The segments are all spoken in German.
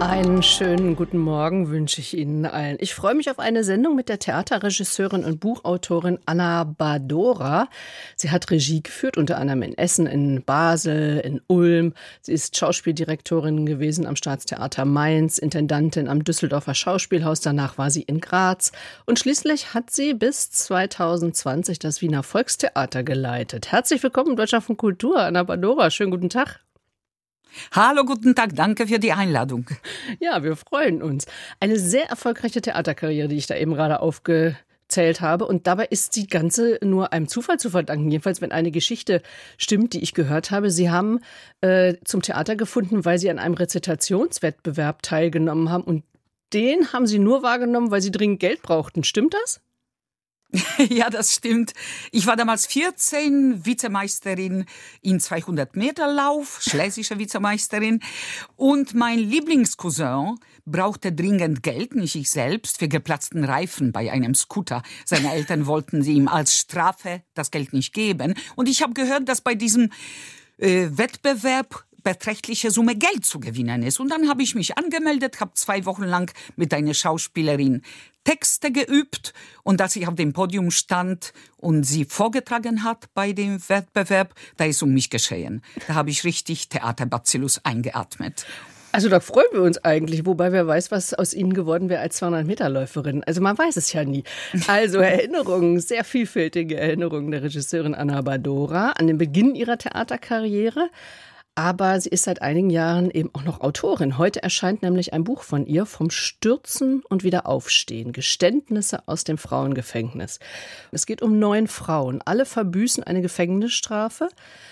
Einen schönen guten Morgen wünsche ich Ihnen allen. Ich freue mich auf eine Sendung mit der Theaterregisseurin und Buchautorin Anna Badora. Sie hat Regie geführt, unter anderem in Essen, in Basel, in Ulm. Sie ist Schauspieldirektorin gewesen am Staatstheater Mainz, Intendantin am Düsseldorfer Schauspielhaus. Danach war sie in Graz. Und schließlich hat sie bis 2020 das Wiener Volkstheater geleitet. Herzlich willkommen im Deutschland von Kultur, Anna Badora. Schönen guten Tag. Hallo, guten Tag, danke für die Einladung. Ja, wir freuen uns. Eine sehr erfolgreiche Theaterkarriere, die ich da eben gerade aufgezählt habe. Und dabei ist die ganze nur einem Zufall zu verdanken. Jedenfalls, wenn eine Geschichte stimmt, die ich gehört habe. Sie haben äh, zum Theater gefunden, weil Sie an einem Rezitationswettbewerb teilgenommen haben. Und den haben Sie nur wahrgenommen, weil Sie dringend Geld brauchten. Stimmt das? Ja, das stimmt. Ich war damals 14, Vizemeisterin in 200 Meter Lauf, schlesische Vizemeisterin. Und mein Lieblingscousin brauchte dringend Geld, nicht ich selbst, für geplatzten Reifen bei einem Scooter. Seine Eltern wollten ihm als Strafe das Geld nicht geben. Und ich habe gehört, dass bei diesem äh, Wettbewerb beträchtliche Summe Geld zu gewinnen ist. Und dann habe ich mich angemeldet, habe zwei Wochen lang mit einer Schauspielerin Texte geübt und als ich auf dem Podium stand und sie vorgetragen hat bei dem Wettbewerb, da ist um mich geschehen. Da habe ich richtig Theaterbacillus eingeatmet. Also da freuen wir uns eigentlich, wobei wer weiß, was aus Ihnen geworden wäre als 200-Meter-Läuferin. Also man weiß es ja nie. Also Erinnerungen, sehr vielfältige Erinnerungen der Regisseurin Anna Badora an den Beginn ihrer Theaterkarriere aber sie ist seit einigen Jahren eben auch noch Autorin. Heute erscheint nämlich ein Buch von ihr vom Stürzen und Wiederaufstehen. Geständnisse aus dem Frauengefängnis. Es geht um neun Frauen. Alle verbüßen eine Gefängnisstrafe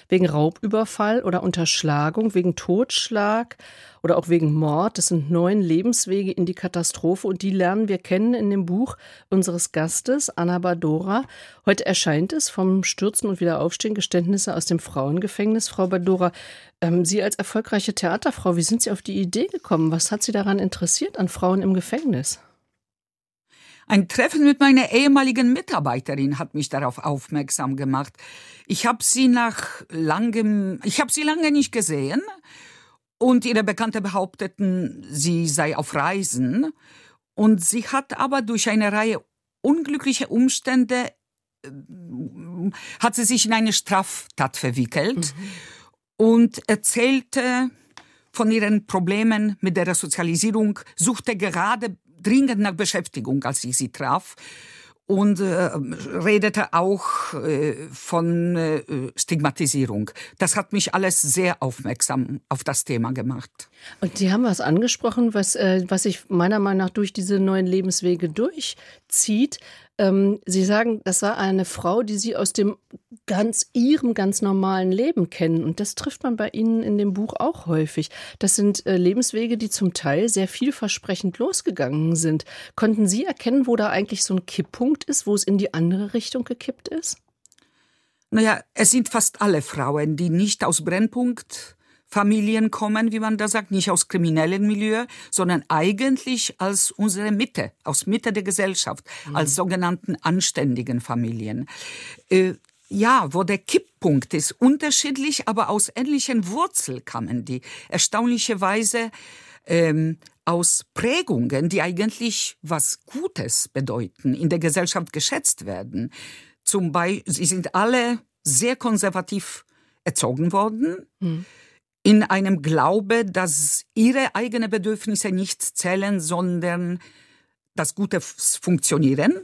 wegen Raubüberfall oder Unterschlagung, wegen Totschlag oder auch wegen Mord. Das sind neun Lebenswege in die Katastrophe und die lernen wir kennen in dem Buch unseres Gastes, Anna Badora. Heute erscheint es vom Stürzen und Wiederaufstehen Geständnisse aus dem Frauengefängnis. Frau Badora, ähm, Sie als erfolgreiche Theaterfrau, wie sind Sie auf die Idee gekommen? Was hat Sie daran interessiert an Frauen im Gefängnis? Ein Treffen mit meiner ehemaligen Mitarbeiterin hat mich darauf aufmerksam gemacht. Ich habe sie nach langem, ich habe sie lange nicht gesehen und ihre Bekannte behaupteten, sie sei auf Reisen. Und sie hat aber durch eine Reihe unglücklicher Umstände äh, hat sie sich in eine Straftat verwickelt mhm. und erzählte von ihren Problemen mit der Resozialisierung, suchte gerade dringend nach Beschäftigung, als ich sie traf und äh, redete auch äh, von äh, Stigmatisierung. Das hat mich alles sehr aufmerksam auf das Thema gemacht. Und Sie haben was angesprochen, was, äh, was sich meiner Meinung nach durch diese neuen Lebenswege durchzieht. Ähm, Sie sagen, das war eine Frau, die Sie aus dem ganz ihrem ganz normalen Leben kennen. Und das trifft man bei Ihnen in dem Buch auch häufig. Das sind äh, Lebenswege, die zum Teil sehr vielversprechend losgegangen sind. Konnten Sie erkennen, wo da eigentlich so ein Kipppunkt ist, wo es in die andere Richtung gekippt ist? Naja, es sind fast alle Frauen, die nicht aus Brennpunkt Familien kommen, wie man da sagt, nicht aus kriminellen Milieu, sondern eigentlich als unsere Mitte, aus Mitte der Gesellschaft, mhm. als sogenannten anständigen Familien. Äh, ja, wo der Kipppunkt ist, unterschiedlich, aber aus ähnlichen Wurzeln kamen die. Erstaunlicherweise ähm, aus Prägungen, die eigentlich was Gutes bedeuten, in der Gesellschaft geschätzt werden. Zum Beispiel, sie sind alle sehr konservativ erzogen worden. Mhm in einem Glaube, dass ihre eigenen Bedürfnisse nicht zählen, sondern das gute Funktionieren.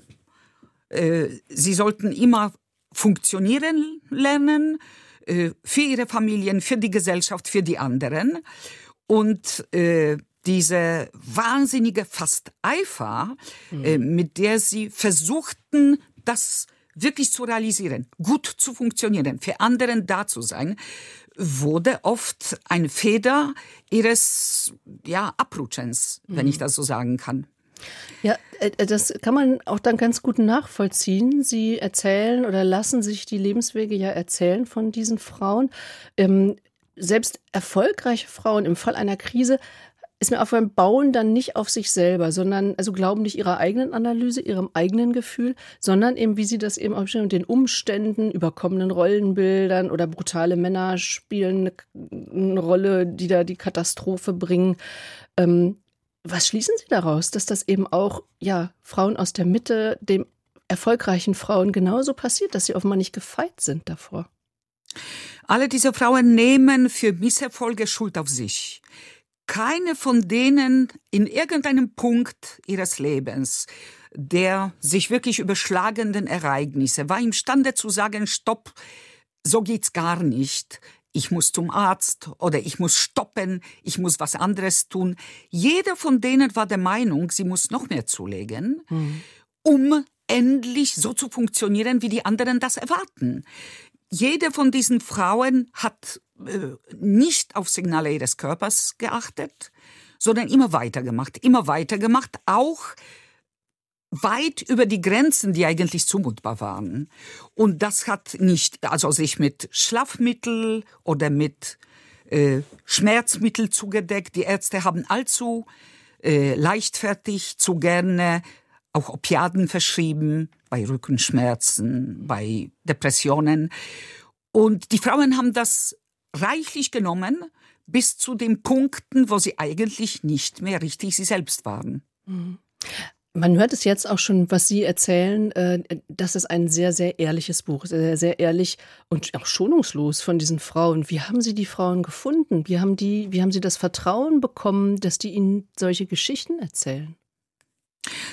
Äh, sie sollten immer funktionieren lernen äh, für ihre Familien, für die Gesellschaft, für die anderen. Und äh, diese wahnsinnige fast Eifer, mhm. mit der sie versuchten, das wirklich zu realisieren, gut zu funktionieren, für anderen da zu sein, wurde oft eine Feder ihres ja, Abrutschens, mhm. wenn ich mhm. das so sagen kann. Ja, äh, äh, das kann man auch dann ganz gut nachvollziehen. Sie erzählen oder lassen sich die Lebenswege ja erzählen von diesen Frauen. Ähm, selbst erfolgreiche Frauen im Fall einer Krise ist mir aufgefallen, bauen dann nicht auf sich selber, sondern also glauben nicht ihrer eigenen Analyse, ihrem eigenen Gefühl, sondern eben, wie sie das eben aufstellen, den Umständen, überkommenen Rollenbildern oder brutale Männer spielen eine, eine Rolle, die da die Katastrophe bringen. Ähm, was schließen Sie daraus, dass das eben auch ja Frauen aus der Mitte, dem erfolgreichen Frauen genauso passiert, dass sie offenbar nicht gefeit sind davor? Alle diese Frauen nehmen für Misserfolge Schuld auf sich. Keine von denen in irgendeinem Punkt ihres Lebens der sich wirklich überschlagenden Ereignisse war imstande zu sagen, stopp, so geht's gar nicht. Ich muss zum Arzt oder ich muss stoppen, ich muss was anderes tun. Jeder von denen war der Meinung, sie muss noch mehr zulegen, mhm. um endlich so zu funktionieren, wie die anderen das erwarten. Jede von diesen Frauen hat nicht auf Signale ihres Körpers geachtet, sondern immer weitergemacht, immer weitergemacht, auch weit über die Grenzen, die eigentlich zumutbar waren. Und das hat nicht, also sich mit Schlafmittel oder mit äh, Schmerzmittel zugedeckt. Die Ärzte haben allzu äh, leichtfertig, zu gerne auch Opiaten verschrieben, bei Rückenschmerzen, bei Depressionen. Und die Frauen haben das reichlich genommen, bis zu den Punkten, wo sie eigentlich nicht mehr richtig sie selbst waren. Mhm. Man hört es jetzt auch schon, was Sie erzählen, äh, das ist ein sehr, sehr ehrliches Buch, sehr, sehr ehrlich und auch schonungslos von diesen Frauen. Wie haben Sie die Frauen gefunden? Wie haben, die, wie haben Sie das Vertrauen bekommen, dass die Ihnen solche Geschichten erzählen?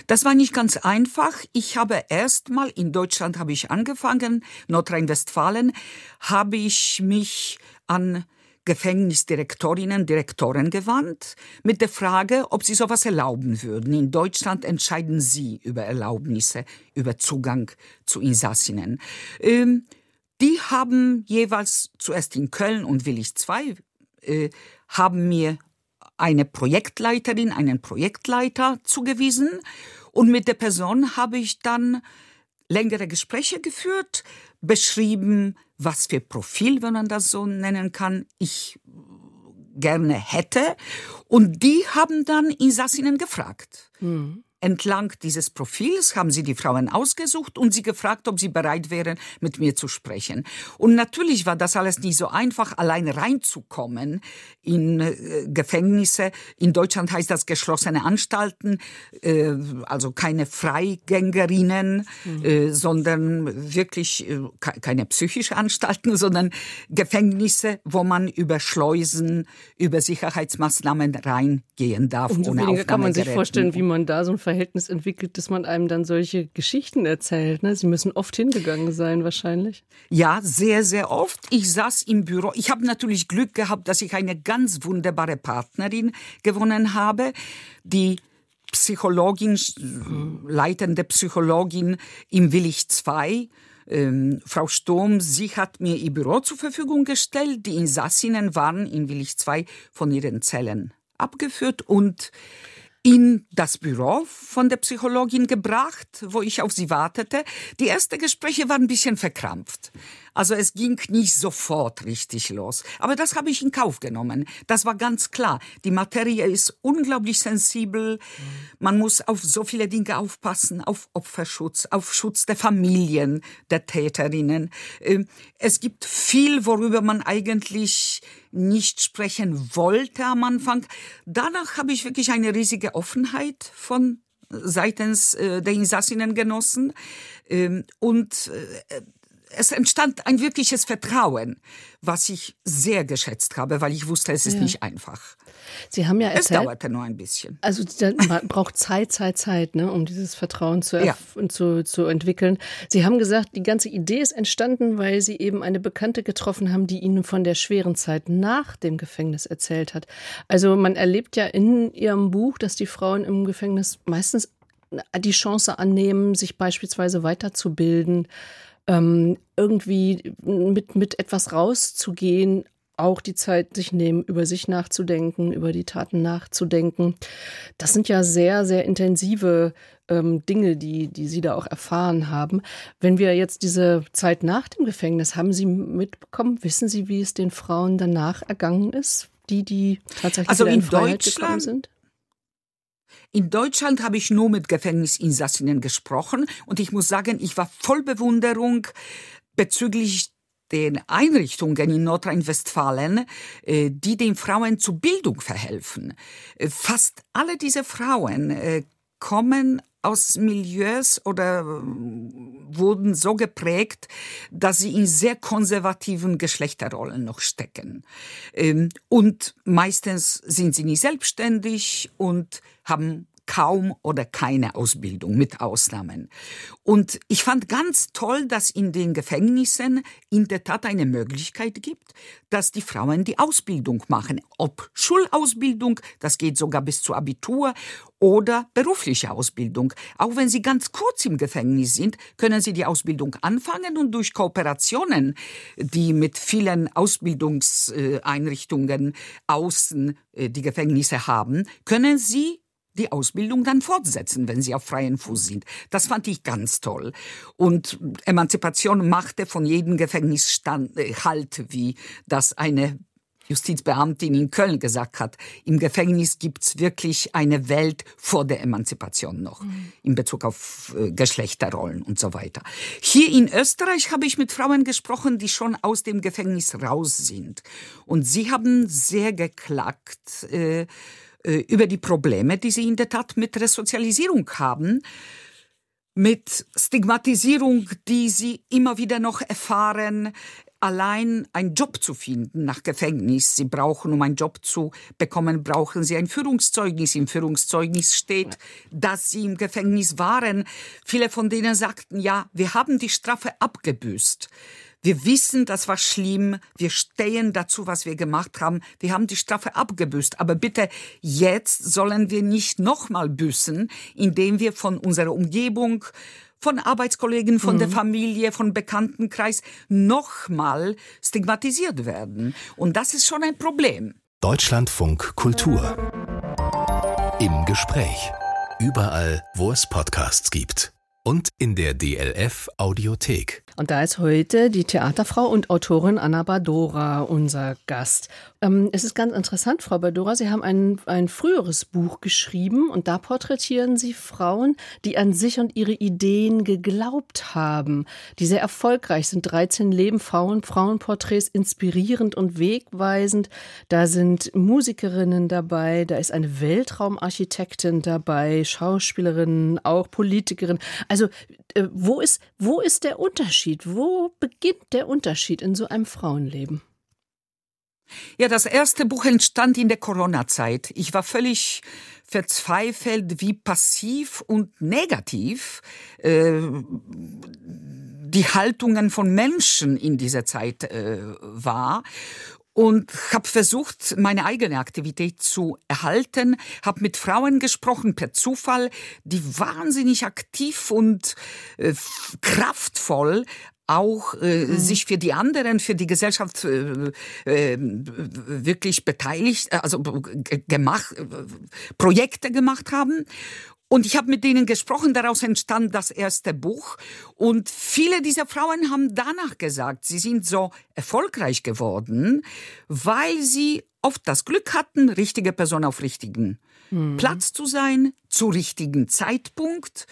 Das war nicht ganz einfach. Ich habe erst mal in Deutschland habe ich angefangen, Nordrhein-Westfalen, habe ich mich an Gefängnisdirektorinnen, Direktoren gewandt, mit der Frage, ob sie sowas erlauben würden. In Deutschland entscheiden sie über Erlaubnisse, über Zugang zu Insassinnen. Ähm, die haben jeweils zuerst in Köln und Willig II äh, haben mir eine Projektleiterin, einen Projektleiter zugewiesen und mit der Person habe ich dann längere Gespräche geführt, beschrieben, was für Profil, wenn man das so nennen kann, ich gerne hätte. Und die haben dann Insassinnen gefragt. Mhm. Entlang dieses Profils haben sie die Frauen ausgesucht und sie gefragt, ob sie bereit wären, mit mir zu sprechen. Und natürlich war das alles nicht so einfach, allein reinzukommen in äh, Gefängnisse. In Deutschland heißt das geschlossene Anstalten, äh, also keine Freigängerinnen, mhm. äh, sondern wirklich äh, keine psychische Anstalten, sondern Gefängnisse, wo man über Schleusen, über Sicherheitsmaßnahmen reingehen darf. Umso weniger kann man sich vorstellen, wie man da so ein Verhältnis entwickelt, dass man einem dann solche Geschichten erzählt. Ne? Sie müssen oft hingegangen sein, wahrscheinlich. Ja, sehr, sehr oft. Ich saß im Büro. Ich habe natürlich Glück gehabt, dass ich eine ganz wunderbare Partnerin gewonnen habe, die Psychologin, leitende Psychologin im Willig II. Ähm, Frau Sturm, sie hat mir ihr Büro zur Verfügung gestellt. Die Insassinnen waren in Willig II von ihren Zellen abgeführt und in das Büro von der Psychologin gebracht, wo ich auf sie wartete. Die ersten Gespräche waren ein bisschen verkrampft. Also es ging nicht sofort richtig los. Aber das habe ich in Kauf genommen. Das war ganz klar. Die Materie ist unglaublich sensibel. Man muss auf so viele Dinge aufpassen, auf Opferschutz, auf Schutz der Familien der Täterinnen. Ähm, es gibt viel, worüber man eigentlich nicht sprechen wollte am Anfang. Danach habe ich wirklich eine riesige Offenheit von seitens äh, der Insassinnen genossen. Ähm, und äh, es entstand ein wirkliches Vertrauen, was ich sehr geschätzt habe, weil ich wusste, es ist ja. nicht einfach. Sie haben ja erzählt, es dauerte nur ein bisschen. Also man braucht Zeit, Zeit, Zeit, ne, um dieses Vertrauen zu, ja. zu, zu entwickeln. Sie haben gesagt, die ganze Idee ist entstanden, weil Sie eben eine Bekannte getroffen haben, die Ihnen von der schweren Zeit nach dem Gefängnis erzählt hat. Also man erlebt ja in Ihrem Buch, dass die Frauen im Gefängnis meistens die Chance annehmen, sich beispielsweise weiterzubilden ähm, irgendwie mit, mit etwas rauszugehen, auch die Zeit sich nehmen, über sich nachzudenken, über die Taten nachzudenken. Das sind ja sehr, sehr intensive ähm, Dinge, die, die Sie da auch erfahren haben. Wenn wir jetzt diese Zeit nach dem Gefängnis, haben Sie mitbekommen, wissen Sie, wie es den Frauen danach ergangen ist? die, die tatsächlich also in, in Freiheit Deutschland, gekommen sind? In Deutschland habe ich nur mit Gefängnisinsassinnen gesprochen und ich muss sagen, ich war voll Bewunderung bezüglich den Einrichtungen in Nordrhein-Westfalen, äh, die den Frauen zu Bildung verhelfen. Äh, fast alle diese Frauen äh, kommen aus Milieus oder wurden so geprägt, dass sie in sehr konservativen Geschlechterrollen noch stecken. Ähm, und meistens sind sie nicht selbstständig und haben kaum oder keine Ausbildung mit Ausnahmen. Und ich fand ganz toll, dass in den Gefängnissen in der Tat eine Möglichkeit gibt, dass die Frauen die Ausbildung machen. Ob Schulausbildung, das geht sogar bis zur Abitur, oder berufliche Ausbildung. Auch wenn sie ganz kurz im Gefängnis sind, können sie die Ausbildung anfangen und durch Kooperationen, die mit vielen Ausbildungseinrichtungen außen äh, die Gefängnisse haben, können sie die Ausbildung dann fortsetzen, wenn sie auf freien Fuß sind. Das fand ich ganz toll. Und Emanzipation machte von jedem Gefängnis stand, äh, Halt, wie das eine Justizbeamtin in Köln gesagt hat, im Gefängnis gibt's wirklich eine Welt vor der Emanzipation noch, mhm. in Bezug auf äh, Geschlechterrollen und so weiter. Hier in Österreich habe ich mit Frauen gesprochen, die schon aus dem Gefängnis raus sind. Und sie haben sehr geklagt, äh, über die Probleme, die sie in der Tat mit Resozialisierung haben, mit Stigmatisierung, die sie immer wieder noch erfahren, allein einen Job zu finden nach Gefängnis. Sie brauchen, um einen Job zu bekommen, brauchen sie ein Führungszeugnis. Im Führungszeugnis steht, dass sie im Gefängnis waren. Viele von denen sagten, ja, wir haben die Strafe abgebüßt. Wir wissen, das war schlimm. Wir stehen dazu, was wir gemacht haben. Wir haben die Strafe abgebüßt. Aber bitte, jetzt sollen wir nicht nochmal büßen, indem wir von unserer Umgebung, von Arbeitskollegen, von mhm. der Familie, von Bekanntenkreis nochmal stigmatisiert werden. Und das ist schon ein Problem. Deutschlandfunk Kultur. Im Gespräch. Überall, wo es Podcasts gibt. Und in der DLF Audiothek. Und da ist heute die Theaterfrau und Autorin Anna Badora unser Gast. Ähm, es ist ganz interessant, Frau Badora, Sie haben ein, ein früheres Buch geschrieben und da porträtieren Sie Frauen, die an sich und ihre Ideen geglaubt haben, die sehr erfolgreich sind. 13 Leben Frauen, Frauenporträts, inspirierend und wegweisend. Da sind Musikerinnen dabei, da ist eine Weltraumarchitektin dabei, Schauspielerinnen, auch Politikerinnen. Also äh, wo ist, wo ist der Unterschied? Wo beginnt der Unterschied in so einem Frauenleben? Ja, das erste Buch entstand in der Corona-Zeit. Ich war völlig verzweifelt, wie passiv und negativ äh, die Haltungen von Menschen in dieser Zeit äh, war und habe versucht, meine eigene Aktivität zu erhalten, habe mit Frauen gesprochen per Zufall, die wahnsinnig aktiv und äh, kraftvoll auch äh, mhm. sich für die anderen, für die Gesellschaft äh, äh, wirklich beteiligt, also gemacht, Projekte gemacht haben. Und ich habe mit denen gesprochen, daraus entstand das erste Buch. Und viele dieser Frauen haben danach gesagt, sie sind so erfolgreich geworden, weil sie oft das Glück hatten, richtige Person auf richtigen mhm. Platz zu sein, zu richtigen Zeitpunkt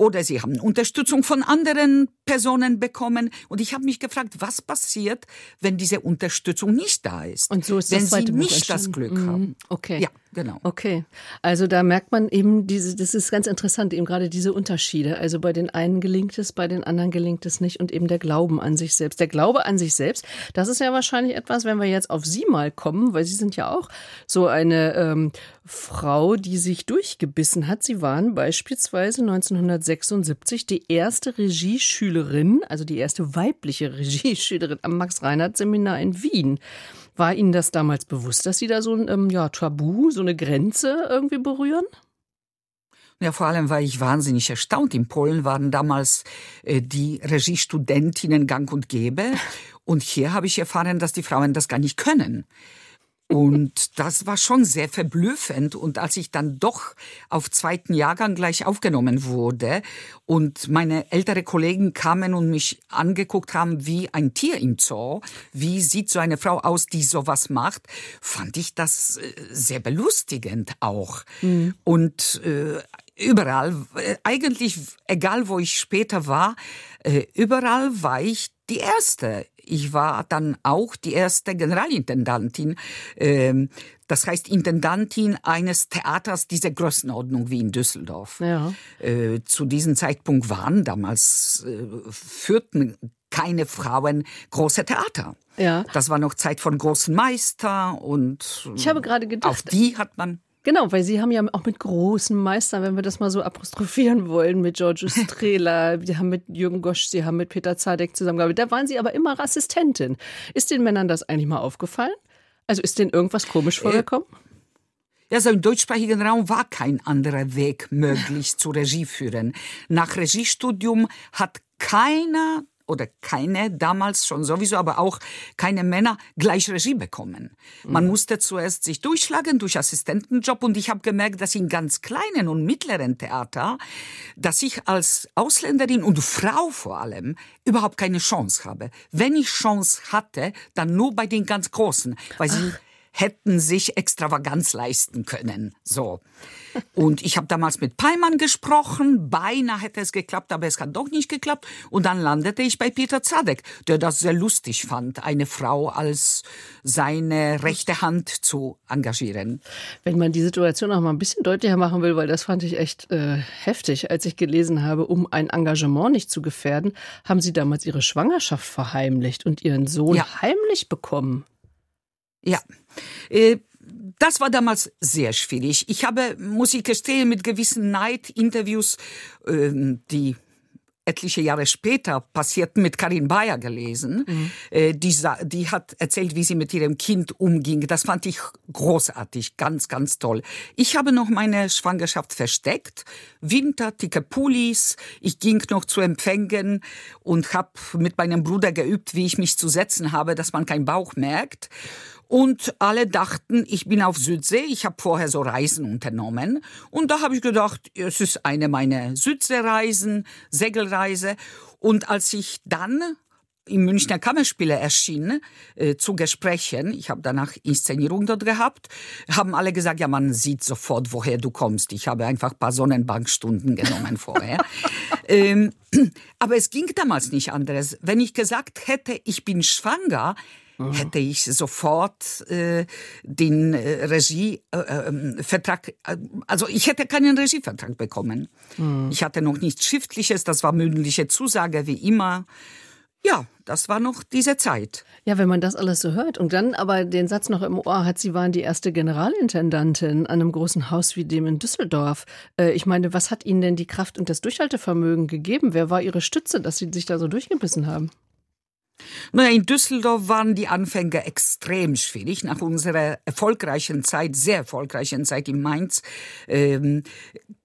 oder sie haben Unterstützung von anderen Personen bekommen. Und ich habe mich gefragt, was passiert, wenn diese Unterstützung nicht da ist? Und so ist wenn das sie nicht das Glück mhm. haben. Okay. Ja, genau. Okay. Also da merkt man eben diese, das ist ganz interessant, eben gerade diese Unterschiede. Also bei den einen gelingt es, bei den anderen gelingt es nicht und eben der Glauben an sich selbst. Der Glaube an sich selbst, das ist ja wahrscheinlich etwas, wenn wir jetzt auf Sie mal kommen, weil Sie sind ja auch so eine ähm, Frau, die sich durchgebissen hat. Sie waren beispielsweise 1976 die erste Regieschülerin, also die erste weibliche Regieschülerin am Max-Reinhardt-Seminar in Wien. War Ihnen das damals bewusst, dass Sie da so ein ähm, ja, Tabu, so eine Grenze irgendwie berühren? Ja, vor allem war ich wahnsinnig erstaunt. In Polen waren damals äh, die Regiestudentinnen gang und gäbe. Und hier habe ich erfahren, dass die Frauen das gar nicht können. Und das war schon sehr verblüffend. Und als ich dann doch auf zweiten Jahrgang gleich aufgenommen wurde und meine ältere Kollegen kamen und mich angeguckt haben wie ein Tier im Zoo, wie sieht so eine Frau aus, die sowas macht, fand ich das äh, sehr belustigend auch. Mhm. Und äh, überall, äh, eigentlich egal wo ich später war, äh, überall war ich die erste. Ich war dann auch die erste Generalintendantin, ähm, das heißt Intendantin eines Theaters dieser Größenordnung wie in Düsseldorf. Ja. Äh, zu diesem Zeitpunkt waren damals führten keine Frauen große Theater. Ja. Das war noch Zeit von großen Meister und ich habe gerade gedacht, auf die hat man Genau, weil Sie haben ja auch mit großen Meistern, wenn wir das mal so apostrophieren wollen, mit Georgius Strehler, Sie haben mit Jürgen Gosch, Sie haben mit Peter Zadek zusammengearbeitet. Da waren Sie aber immer Assistentin. Ist den Männern das eigentlich mal aufgefallen? Also ist denen irgendwas komisch äh, vorgekommen? Ja, so im deutschsprachigen Raum war kein anderer Weg möglich zu Regie führen. Nach Regiestudium hat keiner oder keine, damals schon sowieso, aber auch keine Männer gleich Regie bekommen. Man mhm. musste zuerst sich durchschlagen durch Assistentenjob und ich habe gemerkt, dass in ganz kleinen und mittleren Theater, dass ich als Ausländerin und Frau vor allem überhaupt keine Chance habe. Wenn ich Chance hatte, dann nur bei den ganz Großen, weil sie Ach hätten sich Extravaganz leisten können. So. Und ich habe damals mit Peimann gesprochen, beinahe hätte es geklappt, aber es hat doch nicht geklappt. Und dann landete ich bei Peter Zadek, der das sehr lustig fand, eine Frau als seine rechte Hand zu engagieren. Wenn man die Situation auch mal ein bisschen deutlicher machen will, weil das fand ich echt äh, heftig, als ich gelesen habe, um ein Engagement nicht zu gefährden, haben Sie damals Ihre Schwangerschaft verheimlicht und Ihren Sohn ja. heimlich bekommen. Ja. Äh, das war damals sehr schwierig. Ich habe, muss ich gestehen, mit gewissen Neid Interviews, ähm, die etliche Jahre später passierten, mit Karin Bayer gelesen. Mhm. Äh, die, die hat erzählt, wie sie mit ihrem Kind umging. Das fand ich großartig, ganz, ganz toll. Ich habe noch meine Schwangerschaft versteckt. Winter, dicke Pullis. Ich ging noch zu Empfängen und habe mit meinem Bruder geübt, wie ich mich zu setzen habe, dass man keinen Bauch merkt. Und alle dachten, ich bin auf Südsee. Ich habe vorher so Reisen unternommen. Und da habe ich gedacht, es ist eine meiner Südseereisen, Segelreise. Und als ich dann im Münchner Kammerspiele erschien äh, zu Gesprächen. Ich habe danach Inszenierung dort gehabt. Haben alle gesagt, ja, man sieht sofort, woher du kommst. Ich habe einfach ein paar Sonnenbankstunden genommen vorher. ähm, aber es ging damals nicht anderes. Wenn ich gesagt hätte, ich bin schwanger, hätte ich sofort äh, den äh, Regievertrag, äh, äh, also ich hätte keinen Regievertrag bekommen. Mhm. Ich hatte noch nichts Schriftliches, das war mündliche Zusage wie immer. Ja, das war noch diese Zeit. Ja, wenn man das alles so hört und dann aber den Satz noch im Ohr hat, Sie waren die erste Generalintendantin an einem großen Haus wie dem in Düsseldorf. Äh, ich meine, was hat Ihnen denn die Kraft und das Durchhaltevermögen gegeben? Wer war Ihre Stütze, dass Sie sich da so durchgebissen haben? Naja, in Düsseldorf waren die Anfänge extrem schwierig. Nach unserer erfolgreichen Zeit, sehr erfolgreichen Zeit in Mainz, ähm,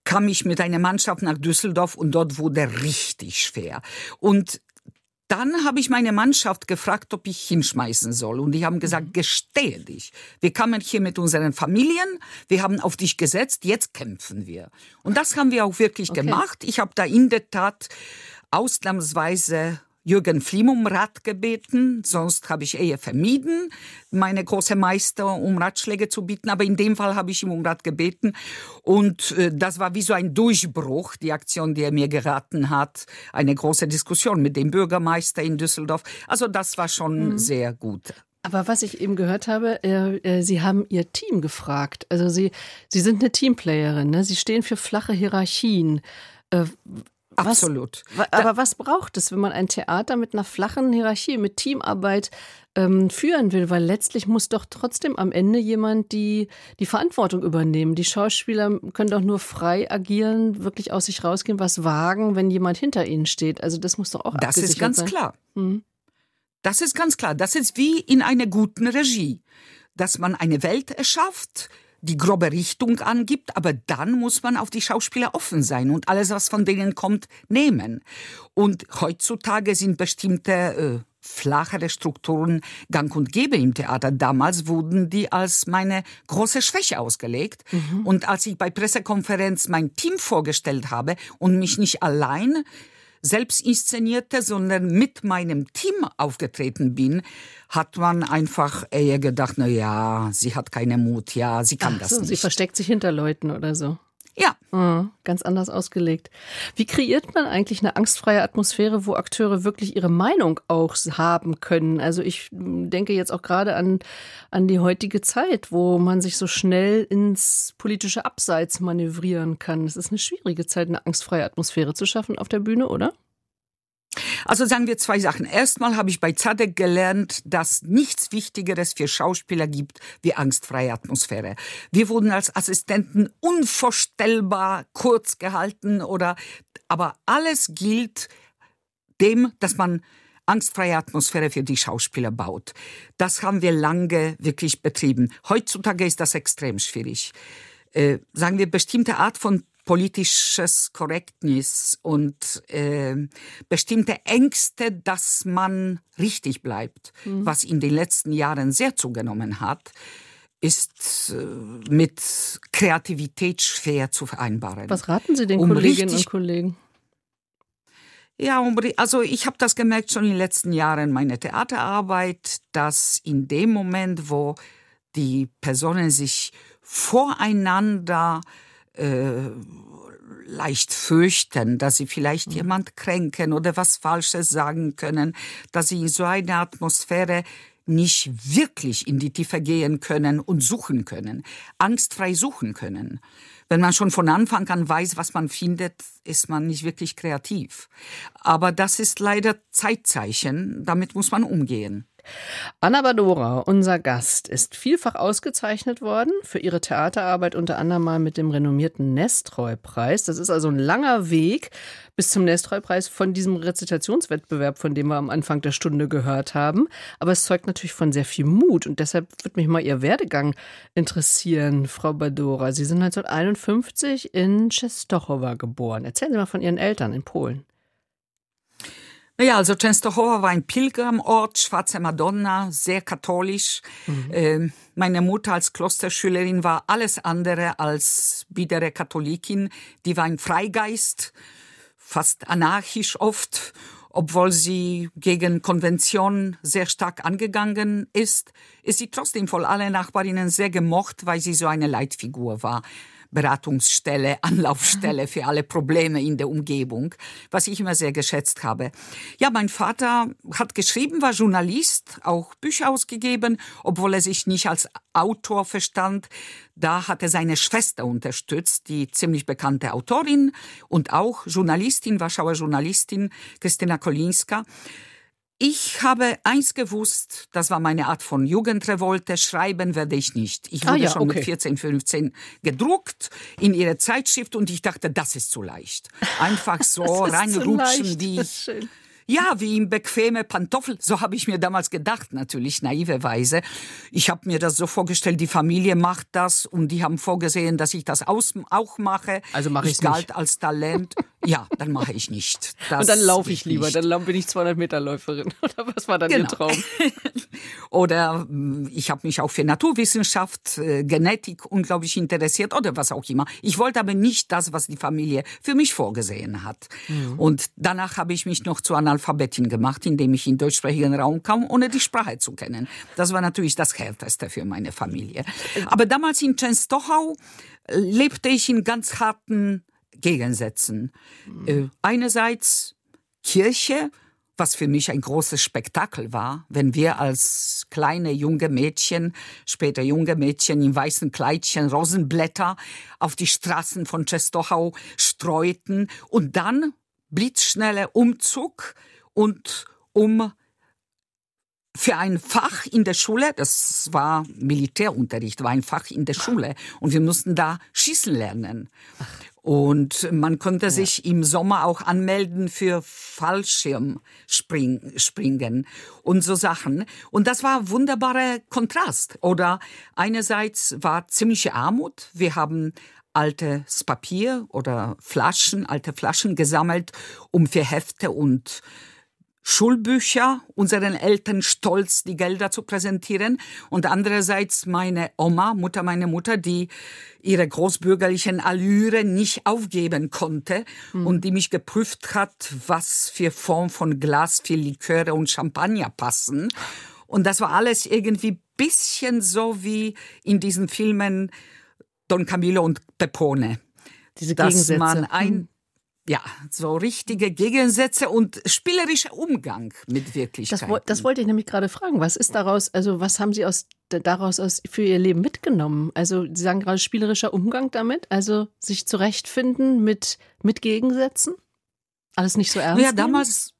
kam ich mit einer Mannschaft nach Düsseldorf und dort wurde richtig schwer. Und dann habe ich meine Mannschaft gefragt, ob ich hinschmeißen soll. Und die haben gesagt, mhm. gestehe dich. Wir kamen hier mit unseren Familien, wir haben auf dich gesetzt, jetzt kämpfen wir. Und das haben wir auch wirklich okay. gemacht. Ich habe da in der Tat ausnahmsweise Jürgen Flim um Rat gebeten, sonst habe ich eher vermieden, meine große Meister um Ratschläge zu bieten, aber in dem Fall habe ich ihm um Rat gebeten und äh, das war wie so ein Durchbruch, die Aktion, die er mir geraten hat, eine große Diskussion mit dem Bürgermeister in Düsseldorf. Also das war schon mhm. sehr gut. Aber was ich eben gehört habe, äh, äh, Sie haben Ihr Team gefragt. Also Sie, Sie sind eine Teamplayerin, ne? Sie stehen für flache Hierarchien. Äh, Absolut. Was, aber was braucht es, wenn man ein Theater mit einer flachen Hierarchie, mit Teamarbeit ähm, führen will? Weil letztlich muss doch trotzdem am Ende jemand die, die Verantwortung übernehmen. Die Schauspieler können doch nur frei agieren, wirklich aus sich rausgehen, was wagen, wenn jemand hinter ihnen steht. Also das muss doch auch Das ist ganz sein. klar. Mhm. Das ist ganz klar. Das ist wie in einer guten Regie, dass man eine Welt erschafft, die grobe Richtung angibt, aber dann muss man auf die Schauspieler offen sein und alles, was von denen kommt, nehmen. Und heutzutage sind bestimmte äh, flachere Strukturen gang und gäbe im Theater. Damals wurden die als meine große Schwäche ausgelegt. Mhm. Und als ich bei Pressekonferenz mein Team vorgestellt habe und mich nicht allein selbst inszenierte, sondern mit meinem Team aufgetreten bin, hat man einfach eher gedacht, na ja, sie hat keine Mut, ja, sie kann Ach das so, nicht. Sie versteckt sich hinter Leuten oder so. Ja. Oh, ganz anders ausgelegt. Wie kreiert man eigentlich eine angstfreie Atmosphäre, wo Akteure wirklich ihre Meinung auch haben können? Also ich denke jetzt auch gerade an, an die heutige Zeit, wo man sich so schnell ins politische Abseits manövrieren kann. Es ist eine schwierige Zeit, eine angstfreie Atmosphäre zu schaffen auf der Bühne, oder? Also sagen wir zwei Sachen. Erstmal habe ich bei Zadek gelernt, dass nichts Wichtigeres für Schauspieler gibt wie angstfreie Atmosphäre. Wir wurden als Assistenten unvorstellbar kurz gehalten oder, aber alles gilt dem, dass man angstfreie Atmosphäre für die Schauspieler baut. Das haben wir lange wirklich betrieben. Heutzutage ist das extrem schwierig. Äh, sagen wir, bestimmte Art von politisches Korrektnis und äh, bestimmte Ängste, dass man richtig bleibt, mhm. was in den letzten Jahren sehr zugenommen hat, ist äh, mit Kreativität schwer zu vereinbaren. Was raten Sie den um Kolleginnen und Kollegen? Ja, also ich habe das gemerkt schon in den letzten Jahren meine Theaterarbeit, dass in dem Moment, wo die Personen sich voreinander äh, leicht fürchten, dass sie vielleicht mhm. jemand kränken oder was Falsches sagen können, dass sie in so einer Atmosphäre nicht wirklich in die Tiefe gehen können und suchen können, angstfrei suchen können. Wenn man schon von Anfang an weiß, was man findet, ist man nicht wirklich kreativ. Aber das ist leider Zeitzeichen, damit muss man umgehen. Anna Badora, unser Gast, ist vielfach ausgezeichnet worden für ihre Theaterarbeit, unter anderem mal mit dem renommierten Nestreu-Preis. Das ist also ein langer Weg bis zum Nestreu-Preis von diesem Rezitationswettbewerb, von dem wir am Anfang der Stunde gehört haben. Aber es zeugt natürlich von sehr viel Mut und deshalb würde mich mal Ihr Werdegang interessieren, Frau Badora. Sie sind 1951 in Częstochowa geboren. Erzählen Sie mal von Ihren Eltern in Polen. Naja, also Częstochowa war ein Pilgerort, Schwarze Madonna, sehr katholisch. Mhm. Äh, meine Mutter als Klosterschülerin war alles andere als biedere Katholikin. Die war ein Freigeist, fast anarchisch oft, obwohl sie gegen Konvention sehr stark angegangen ist, ist sie trotzdem von allen Nachbarinnen sehr gemocht, weil sie so eine Leitfigur war. Beratungsstelle, Anlaufstelle für alle Probleme in der Umgebung, was ich immer sehr geschätzt habe. Ja, mein Vater hat geschrieben, war Journalist, auch Bücher ausgegeben, obwohl er sich nicht als Autor verstand. Da hat er seine Schwester unterstützt, die ziemlich bekannte Autorin und auch Journalistin, Warschauer Journalistin, Christina Kolinska. Ich habe eins gewusst, das war meine Art von Jugendrevolte, schreiben werde ich nicht. Ich ah wurde ah ja, schon okay. mit 14, 15 gedruckt in ihre Zeitschrift und ich dachte, das ist zu leicht. Einfach so reinrutschen, wie ich ja, wie im bequeme Pantoffel. So habe ich mir damals gedacht, natürlich naiverweise. Ich habe mir das so vorgestellt, die Familie macht das und die haben vorgesehen, dass ich das auch mache. Also mache ich galt nicht. als Talent. Ja, dann mache ich nicht. Das und dann laufe ich lieber, nicht. dann bin ich 200 Meter Läuferin. Oder was war dann genau. Ihr Traum? oder hm, ich habe mich auch für Naturwissenschaft, äh, Genetik unglaublich interessiert oder was auch immer. Ich wollte aber nicht das, was die Familie für mich vorgesehen hat. Mhm. Und danach habe ich mich noch zu Analphabetin gemacht, indem ich in deutschsprachigen Raum kam, ohne die Sprache zu kennen. Das war natürlich das Härteste für meine Familie. Aber damals in Częstochow äh, lebte ich in ganz harten Gegensätzen. Mhm. einerseits Kirche, was für mich ein großes Spektakel war, wenn wir als kleine junge Mädchen, später junge Mädchen in weißen Kleidchen Rosenblätter auf die Straßen von Częstochow streuten und dann blitzschneller Umzug und um für ein Fach in der Schule, das war Militärunterricht, war ein Fach in der Schule und wir mussten da schießen lernen. Und man konnte ja. sich im Sommer auch anmelden für Fallschirmspringen und so Sachen. Und das war wunderbarer Kontrast. Oder einerseits war ziemliche Armut. Wir haben altes Papier oder Flaschen, alte Flaschen gesammelt, um für Hefte und Schulbücher, unseren Eltern stolz die Gelder zu präsentieren und andererseits meine Oma, Mutter meine Mutter, die ihre großbürgerlichen Allüre nicht aufgeben konnte mhm. und die mich geprüft hat, was für Form von Glas für Liköre und Champagner passen. Und das war alles irgendwie bisschen so wie in diesen Filmen Don Camillo und Pepone. Diese Gegensätze. Dass man ein, hm ja, so richtige Gegensätze und spielerischer Umgang mit Wirklichkeit. Das, das, wollte ich nämlich gerade fragen. Was ist daraus, also was haben Sie aus, daraus aus, für Ihr Leben mitgenommen? Also Sie sagen gerade spielerischer Umgang damit, also sich zurechtfinden mit, mit Gegensätzen? Alles nicht so ernst? Ja, damals,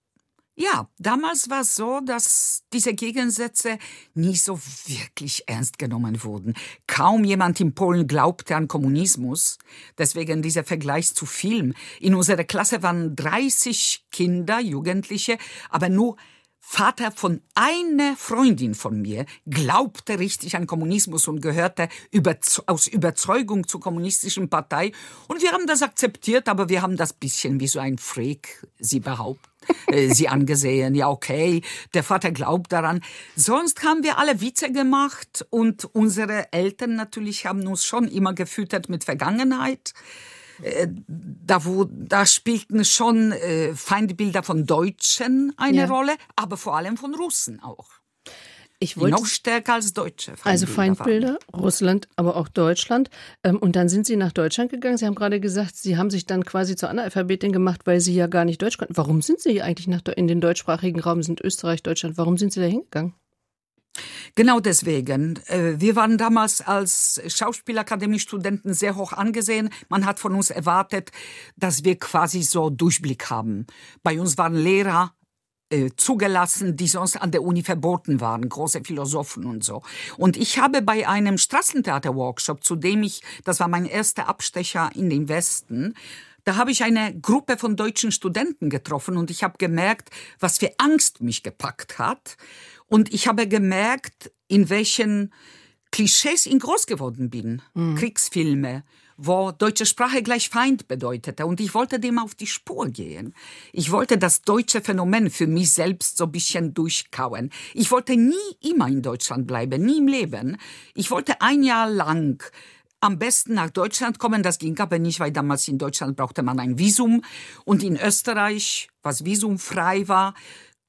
ja, damals war es so, dass diese Gegensätze nie so wirklich ernst genommen wurden. Kaum jemand in Polen glaubte an Kommunismus. Deswegen dieser Vergleich zu Film. In unserer Klasse waren 30 Kinder, Jugendliche, aber nur Vater von einer Freundin von mir glaubte richtig an Kommunismus und gehörte aus Überzeugung zur kommunistischen Partei. Und wir haben das akzeptiert, aber wir haben das bisschen wie so ein Freak, sie behauptet, sie angesehen. Ja, okay, der Vater glaubt daran. Sonst haben wir alle Witze gemacht und unsere Eltern natürlich haben uns schon immer gefüttert mit Vergangenheit. Äh, da, wo, da spielten schon äh, Feindbilder von Deutschen eine ja. Rolle, aber vor allem von Russen auch. Ich wollte, noch stärker als Deutsche. Feindbilder also Feindbilder, waren. Russland, aber auch Deutschland. Ähm, und dann sind Sie nach Deutschland gegangen. Sie haben gerade gesagt, Sie haben sich dann quasi zur Analphabetin gemacht, weil Sie ja gar nicht Deutsch konnten. Warum sind Sie eigentlich nach, in den deutschsprachigen Raum, sind Österreich, Deutschland, warum sind Sie da hingegangen? Genau deswegen. Äh, wir waren damals als Schauspielakademie-Studenten sehr hoch angesehen. Man hat von uns erwartet, dass wir quasi so Durchblick haben. Bei uns waren Lehrer äh, zugelassen, die sonst an der Uni verboten waren, große Philosophen und so. Und ich habe bei einem Straßentheater-Workshop, zu dem ich, das war mein erster Abstecher in den Westen, da habe ich eine Gruppe von deutschen Studenten getroffen und ich habe gemerkt, was für Angst mich gepackt hat. Und ich habe gemerkt, in welchen Klischees ich groß geworden bin. Mhm. Kriegsfilme, wo deutsche Sprache gleich Feind bedeutete. Und ich wollte dem auf die Spur gehen. Ich wollte das deutsche Phänomen für mich selbst so ein bisschen durchkauen. Ich wollte nie immer in Deutschland bleiben, nie im Leben. Ich wollte ein Jahr lang am besten nach Deutschland kommen. Das ging aber nicht, weil damals in Deutschland brauchte man ein Visum. Und in Österreich, was visumfrei war,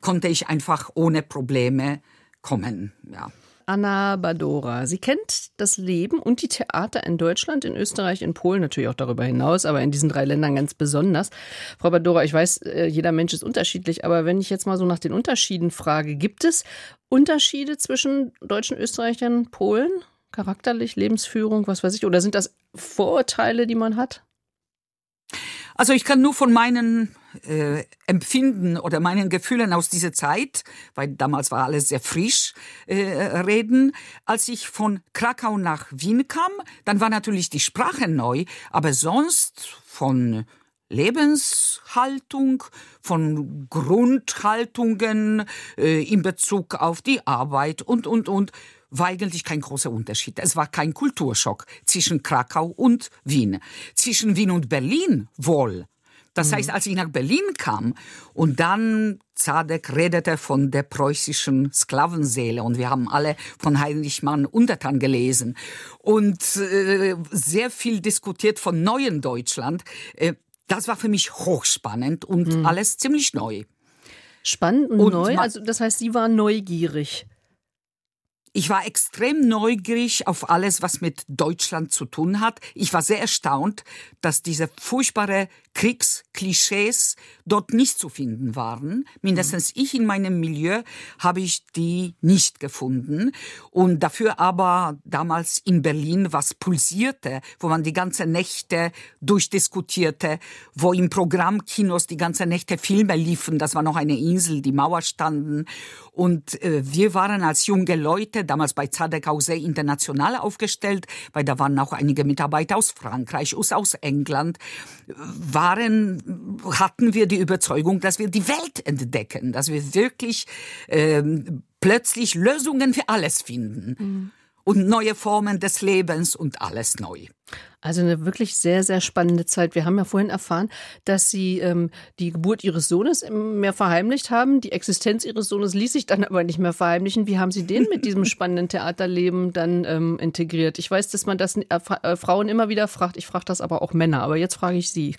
konnte ich einfach ohne Probleme kommen. Ja. Anna Badora. Sie kennt das Leben und die Theater in Deutschland, in Österreich, in Polen, natürlich auch darüber hinaus, aber in diesen drei Ländern ganz besonders. Frau Badora, ich weiß, äh, jeder Mensch ist unterschiedlich, aber wenn ich jetzt mal so nach den Unterschieden frage, gibt es Unterschiede zwischen Deutschen, Österreichern, Polen? Charakterlich, Lebensführung, was weiß ich? Oder sind das Vorurteile, die man hat? Also ich kann nur von meinen äh, Empfinden oder meinen Gefühlen aus dieser Zeit, weil damals war alles sehr frisch, äh, reden. Als ich von Krakau nach Wien kam, dann war natürlich die Sprache neu, aber sonst von Lebenshaltung, von Grundhaltungen äh, in Bezug auf die Arbeit und, und, und, war eigentlich kein großer Unterschied. Es war kein Kulturschock zwischen Krakau und Wien. Zwischen Wien und Berlin wohl. Das heißt, als ich nach Berlin kam und dann Zadek redete von der preußischen Sklavenseele und wir haben alle von Heinrich Mann Untertan gelesen und äh, sehr viel diskutiert von neuen Deutschland. Äh, das war für mich hochspannend und mhm. alles ziemlich neu. Spannend und, und neu, also das heißt, Sie waren neugierig. Ich war extrem neugierig auf alles, was mit Deutschland zu tun hat. Ich war sehr erstaunt, dass diese furchtbare Kriegsklischees dort nicht zu finden waren. Mindestens ich in meinem Milieu habe ich die nicht gefunden. Und dafür aber damals in Berlin was pulsierte, wo man die ganze Nächte durchdiskutierte, wo im Programmkinos die ganze Nächte Filme liefen. Das war noch eine Insel, die Mauer standen. Und äh, wir waren als junge Leute damals bei Zadek auch sehr international aufgestellt, weil da waren auch einige Mitarbeiter aus Frankreich, aus England. Waren, hatten wir die Überzeugung, dass wir die Welt entdecken, dass wir wirklich ähm, plötzlich Lösungen für alles finden. Mhm. Und neue Formen des Lebens und alles neu. Also eine wirklich sehr, sehr spannende Zeit. Wir haben ja vorhin erfahren, dass Sie ähm, die Geburt Ihres Sohnes mehr verheimlicht haben. Die Existenz Ihres Sohnes ließ sich dann aber nicht mehr verheimlichen. Wie haben Sie den mit diesem spannenden Theaterleben dann ähm, integriert? Ich weiß, dass man das äh, äh, Frauen immer wieder fragt. Ich frage das aber auch Männer. Aber jetzt frage ich Sie.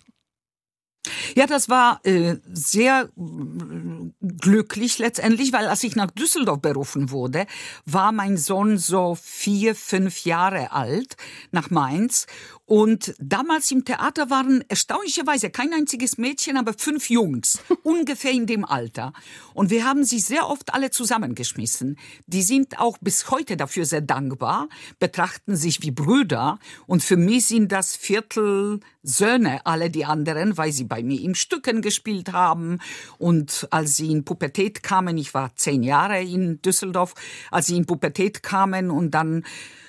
Ja, das war äh, sehr äh, glücklich letztendlich, weil als ich nach Düsseldorf berufen wurde, war mein Sohn so vier, fünf Jahre alt nach Mainz und damals im Theater waren erstaunlicherweise kein einziges Mädchen, aber fünf Jungs, ungefähr in dem Alter. Und wir haben sie sehr oft alle zusammengeschmissen. Die sind auch bis heute dafür sehr dankbar, betrachten sich wie Brüder. Und für mich sind das Viertel Söhne, alle die anderen, weil sie bei mir in Stücken gespielt haben. Und als sie in Pubertät kamen, ich war zehn Jahre in Düsseldorf, als sie in Pubertät kamen und dann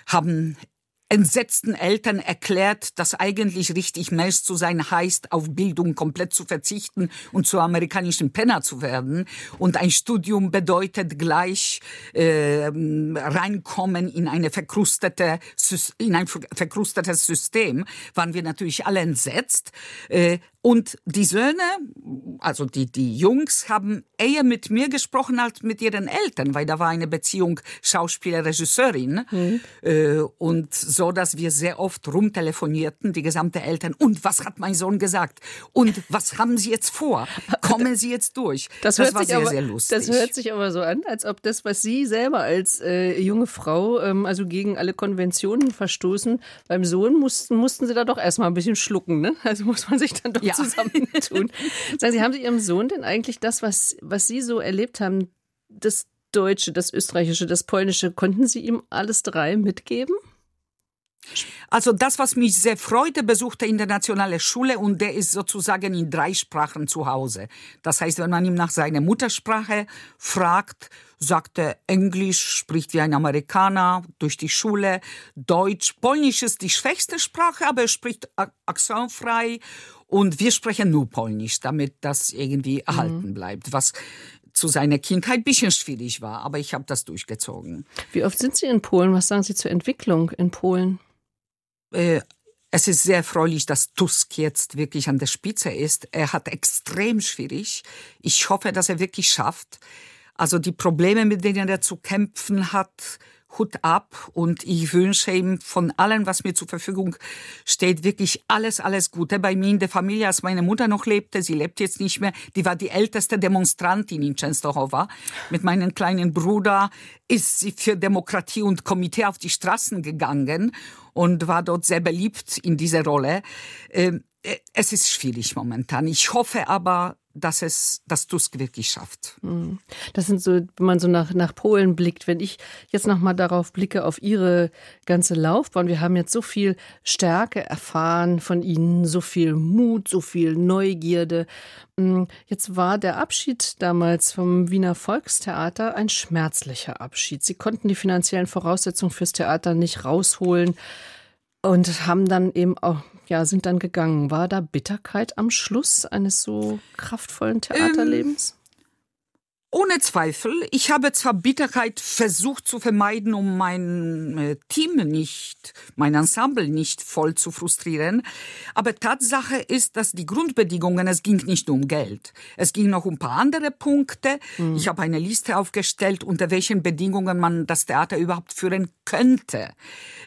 haben entsetzten Eltern erklärt, dass eigentlich richtig Mensch zu sein heißt, auf Bildung komplett zu verzichten und zu amerikanischen Penner zu werden. Und ein Studium bedeutet gleich äh, reinkommen in eine verkrustete in ein verkrustetes System. Waren wir natürlich alle entsetzt. Äh, und die Söhne, also die, die Jungs, haben eher mit mir gesprochen als mit ihren Eltern, weil da war eine Beziehung Schauspieler-Regisseurin. Mhm. Äh, und so, dass wir sehr oft rumtelefonierten, die gesamte Eltern. Und was hat mein Sohn gesagt? Und was haben Sie jetzt vor? Kommen Sie jetzt durch? Das, das war sehr, aber, sehr lustig. Das hört sich aber so an, als ob das, was Sie selber als äh, junge Frau, ähm, also gegen alle Konventionen verstoßen, beim Sohn mussten, mussten Sie da doch erstmal ein bisschen schlucken. Ne? Also muss man sich dann doch ja. Zusammentun. Sagen Sie, haben Sie Ihrem Sohn denn eigentlich das, was, was Sie so erlebt haben, das Deutsche, das Österreichische, das Polnische, konnten Sie ihm alles drei mitgeben? Also das, was mich sehr freute, besuchte internationale Schule und der ist sozusagen in drei Sprachen zu Hause. Das heißt, wenn man ihm nach seiner Muttersprache fragt, sagt er Englisch, spricht wie ein Amerikaner durch die Schule, Deutsch, Polnisch ist die schwächste Sprache, aber er spricht akzentfrei und wir sprechen nur Polnisch, damit das irgendwie erhalten mhm. bleibt, was zu seiner Kindheit ein bisschen schwierig war, aber ich habe das durchgezogen. Wie oft sind Sie in Polen? Was sagen Sie zur Entwicklung in Polen? Äh, es ist sehr erfreulich, dass Tusk jetzt wirklich an der Spitze ist. Er hat extrem schwierig. Ich hoffe, dass er wirklich schafft. Also die Probleme, mit denen er zu kämpfen hat, Hut ab und ich wünsche ihm von allem, was mir zur Verfügung steht, wirklich alles, alles Gute. Bei mir in der Familie, als meine Mutter noch lebte, sie lebt jetzt nicht mehr, die war die älteste Demonstrantin in Częstochowa. Mit meinem kleinen Bruder ist sie für Demokratie und Komitee auf die Straßen gegangen und war dort sehr beliebt in dieser Rolle. Ähm, äh, es ist schwierig momentan. Ich hoffe aber, dass es, dass Tusk wirklich schafft. Hm. Das sind so, wenn man so nach, nach Polen blickt, wenn ich jetzt nochmal darauf blicke, auf Ihre ganze Laufbahn. Wir haben jetzt so viel Stärke erfahren von Ihnen, so viel Mut, so viel Neugierde. Hm, jetzt war der Abschied damals vom Wiener Volkstheater ein schmerzlicher Abschied. Sie konnten die finanziellen Voraussetzungen fürs Theater nicht rausholen und haben dann eben auch ja, sind dann gegangen. War da Bitterkeit am Schluss eines so kraftvollen Theaterlebens? Ähm, ohne Zweifel. Ich habe zwar Bitterkeit versucht zu vermeiden, um mein äh, Team nicht, mein Ensemble nicht voll zu frustrieren. Aber Tatsache ist, dass die Grundbedingungen, es ging nicht nur um Geld. Es ging noch um ein paar andere Punkte. Mhm. Ich habe eine Liste aufgestellt, unter welchen Bedingungen man das Theater überhaupt führen könnte.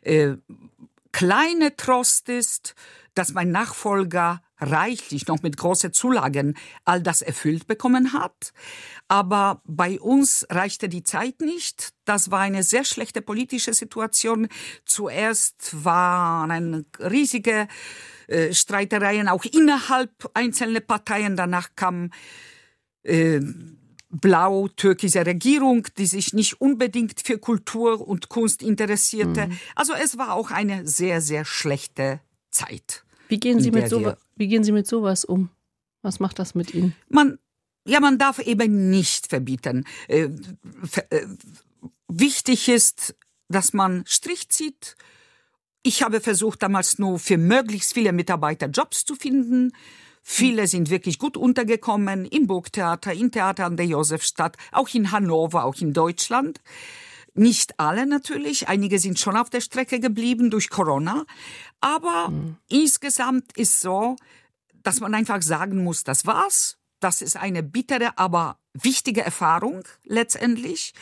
Äh, kleine Trost ist, dass mein Nachfolger reichlich noch mit großen Zulagen all das erfüllt bekommen hat. Aber bei uns reichte die Zeit nicht. Das war eine sehr schlechte politische Situation. Zuerst waren riesige äh, Streitereien auch innerhalb einzelner Parteien. Danach kam äh, blau-türkische Regierung, die sich nicht unbedingt für Kultur und Kunst interessierte. Mhm. Also es war auch eine sehr, sehr schlechte Zeit. Wie gehen Sie, mit so, wie gehen Sie mit sowas um? Was macht das mit Ihnen? Man, ja, man darf eben nicht verbieten. Äh, äh, wichtig ist, dass man Strich zieht. Ich habe versucht, damals nur für möglichst viele Mitarbeiter Jobs zu finden. Viele sind wirklich gut untergekommen im Burgtheater, im Theater an der Josefstadt, auch in Hannover, auch in Deutschland. Nicht alle natürlich, einige sind schon auf der Strecke geblieben durch Corona, aber mhm. insgesamt ist so, dass man einfach sagen muss, das war's. Das ist eine bittere, aber wichtige Erfahrung letztendlich.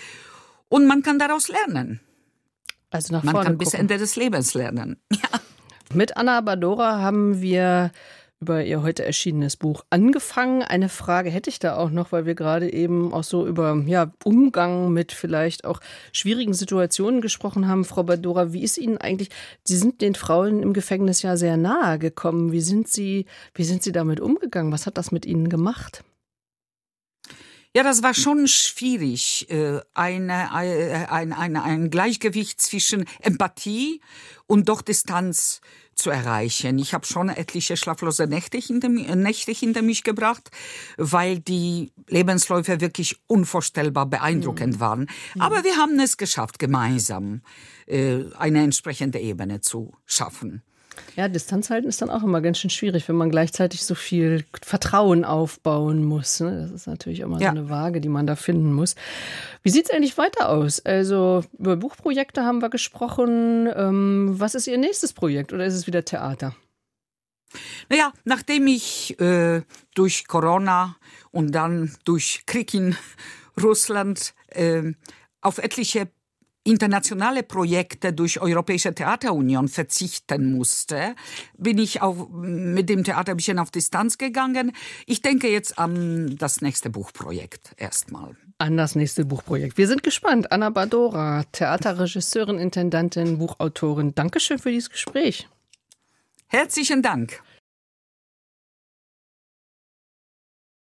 Und man kann daraus lernen. Also nach man vorne kann bis gucken. Ende des Lebens lernen. Ja. Mit Anna Badora haben wir über ihr heute erschienenes Buch angefangen. Eine Frage hätte ich da auch noch, weil wir gerade eben auch so über ja, Umgang mit vielleicht auch schwierigen Situationen gesprochen haben. Frau Badora, wie ist Ihnen eigentlich, Sie sind den Frauen im Gefängnis ja sehr nahe gekommen. Wie sind Sie, wie sind Sie damit umgegangen? Was hat das mit Ihnen gemacht? Ja, das war schon schwierig, äh, eine, äh, ein, ein, ein Gleichgewicht zwischen Empathie und doch Distanz zu erreichen. Ich habe schon etliche schlaflose Nächte hinter, Nächte hinter mich gebracht, weil die Lebensläufe wirklich unvorstellbar beeindruckend mhm. waren. Aber wir haben es geschafft, gemeinsam äh, eine entsprechende Ebene zu schaffen. Ja, Distanz halten ist dann auch immer ganz schön schwierig, wenn man gleichzeitig so viel Vertrauen aufbauen muss. Ne? Das ist natürlich immer ja. so eine Waage, die man da finden muss. Wie sieht es eigentlich weiter aus? Also über Buchprojekte haben wir gesprochen. Ähm, was ist Ihr nächstes Projekt oder ist es wieder Theater? Naja, nachdem ich äh, durch Corona und dann durch Krieg in Russland äh, auf etliche internationale Projekte durch Europäische Theaterunion verzichten musste, bin ich auch mit dem Theater ein bisschen auf Distanz gegangen. Ich denke jetzt an das nächste Buchprojekt erstmal. An das nächste Buchprojekt. Wir sind gespannt. Anna Badora, Theaterregisseurin, Intendantin, Buchautorin. Dankeschön für dieses Gespräch. Herzlichen Dank.